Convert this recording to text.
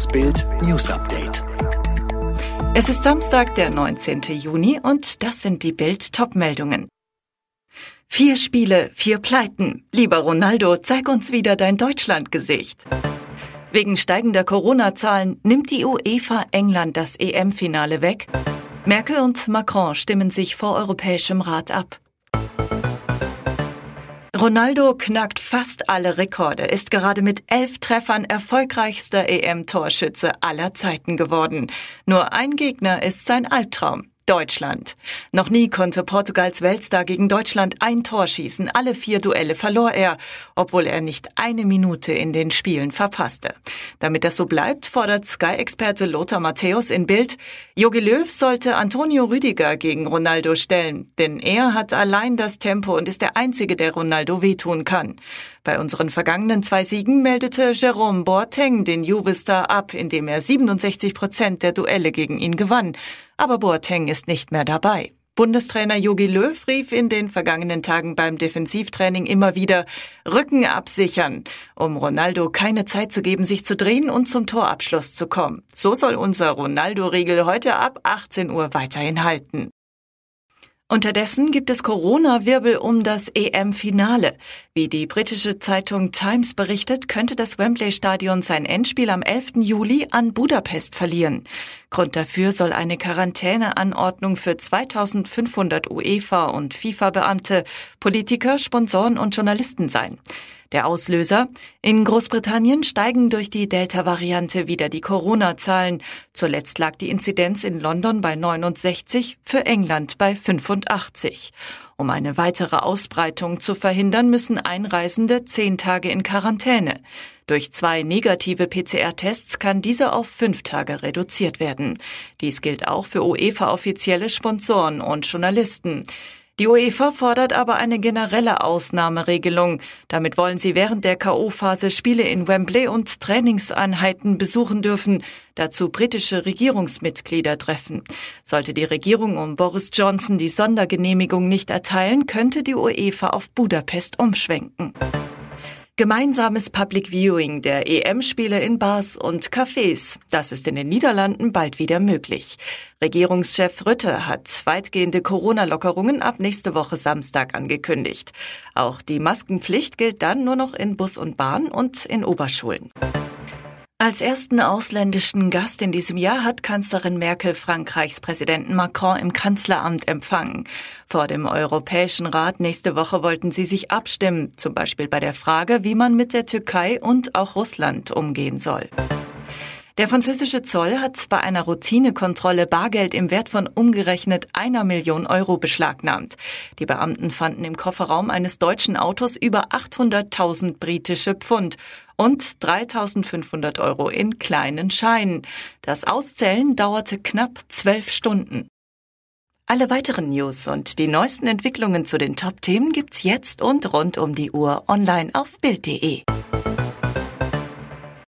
Das Bild News Update. Es ist Samstag, der 19. Juni und das sind die Bild Topmeldungen. Vier Spiele, vier Pleiten. Lieber Ronaldo, zeig uns wieder dein Deutschlandgesicht. Wegen steigender Corona-Zahlen nimmt die UEFA England das EM-Finale weg. Merkel und Macron stimmen sich vor Europäischem Rat ab. Ronaldo knackt fast alle Rekorde, ist gerade mit elf Treffern erfolgreichster EM-Torschütze aller Zeiten geworden. Nur ein Gegner ist sein Albtraum. Deutschland. Noch nie konnte Portugals Weltstar gegen Deutschland ein Tor schießen. Alle vier Duelle verlor er, obwohl er nicht eine Minute in den Spielen verpasste. Damit das so bleibt, fordert Sky-Experte Lothar Matthäus in Bild, Jogi Löw sollte Antonio Rüdiger gegen Ronaldo stellen, denn er hat allein das Tempo und ist der Einzige, der Ronaldo wehtun kann. Bei unseren vergangenen zwei Siegen meldete Jerome Boateng den Juve-Star ab, indem er 67 Prozent der Duelle gegen ihn gewann. Aber Boateng ist nicht mehr dabei. Bundestrainer Jogi Löw rief in den vergangenen Tagen beim Defensivtraining immer wieder Rücken absichern, um Ronaldo keine Zeit zu geben, sich zu drehen und zum Torabschluss zu kommen. So soll unser Ronaldo-Riegel heute ab 18 Uhr weiterhin halten. Unterdessen gibt es Corona-Wirbel um das EM-Finale. Wie die britische Zeitung Times berichtet, könnte das Wembley-Stadion sein Endspiel am 11. Juli an Budapest verlieren. Grund dafür soll eine Quarantäneanordnung für 2500 UEFA- und FIFA-Beamte, Politiker, Sponsoren und Journalisten sein. Der Auslöser? In Großbritannien steigen durch die Delta-Variante wieder die Corona-Zahlen. Zuletzt lag die Inzidenz in London bei 69, für England bei 85. Um eine weitere Ausbreitung zu verhindern, müssen Einreisende zehn Tage in Quarantäne. Durch zwei negative PCR-Tests kann diese auf fünf Tage reduziert werden. Dies gilt auch für UEFA-offizielle Sponsoren und Journalisten. Die UEFA fordert aber eine generelle Ausnahmeregelung. Damit wollen sie während der KO-Phase Spiele in Wembley und Trainingseinheiten besuchen dürfen, dazu britische Regierungsmitglieder treffen. Sollte die Regierung um Boris Johnson die Sondergenehmigung nicht erteilen, könnte die UEFA auf Budapest umschwenken. Gemeinsames Public Viewing der EM-Spiele in Bars und Cafés. Das ist in den Niederlanden bald wieder möglich. Regierungschef Rütte hat weitgehende Corona-Lockerungen ab nächste Woche Samstag angekündigt. Auch die Maskenpflicht gilt dann nur noch in Bus und Bahn und in Oberschulen. Als ersten ausländischen Gast in diesem Jahr hat Kanzlerin Merkel Frankreichs Präsidenten Macron im Kanzleramt empfangen. Vor dem Europäischen Rat nächste Woche wollten sie sich abstimmen, zum Beispiel bei der Frage, wie man mit der Türkei und auch Russland umgehen soll. Der französische Zoll hat bei einer Routinekontrolle Bargeld im Wert von umgerechnet einer Million Euro beschlagnahmt. Die Beamten fanden im Kofferraum eines deutschen Autos über 800.000 britische Pfund und 3.500 Euro in kleinen Scheinen. Das Auszählen dauerte knapp zwölf Stunden. Alle weiteren News und die neuesten Entwicklungen zu den Top-Themen gibt's jetzt und rund um die Uhr online auf Bild.de.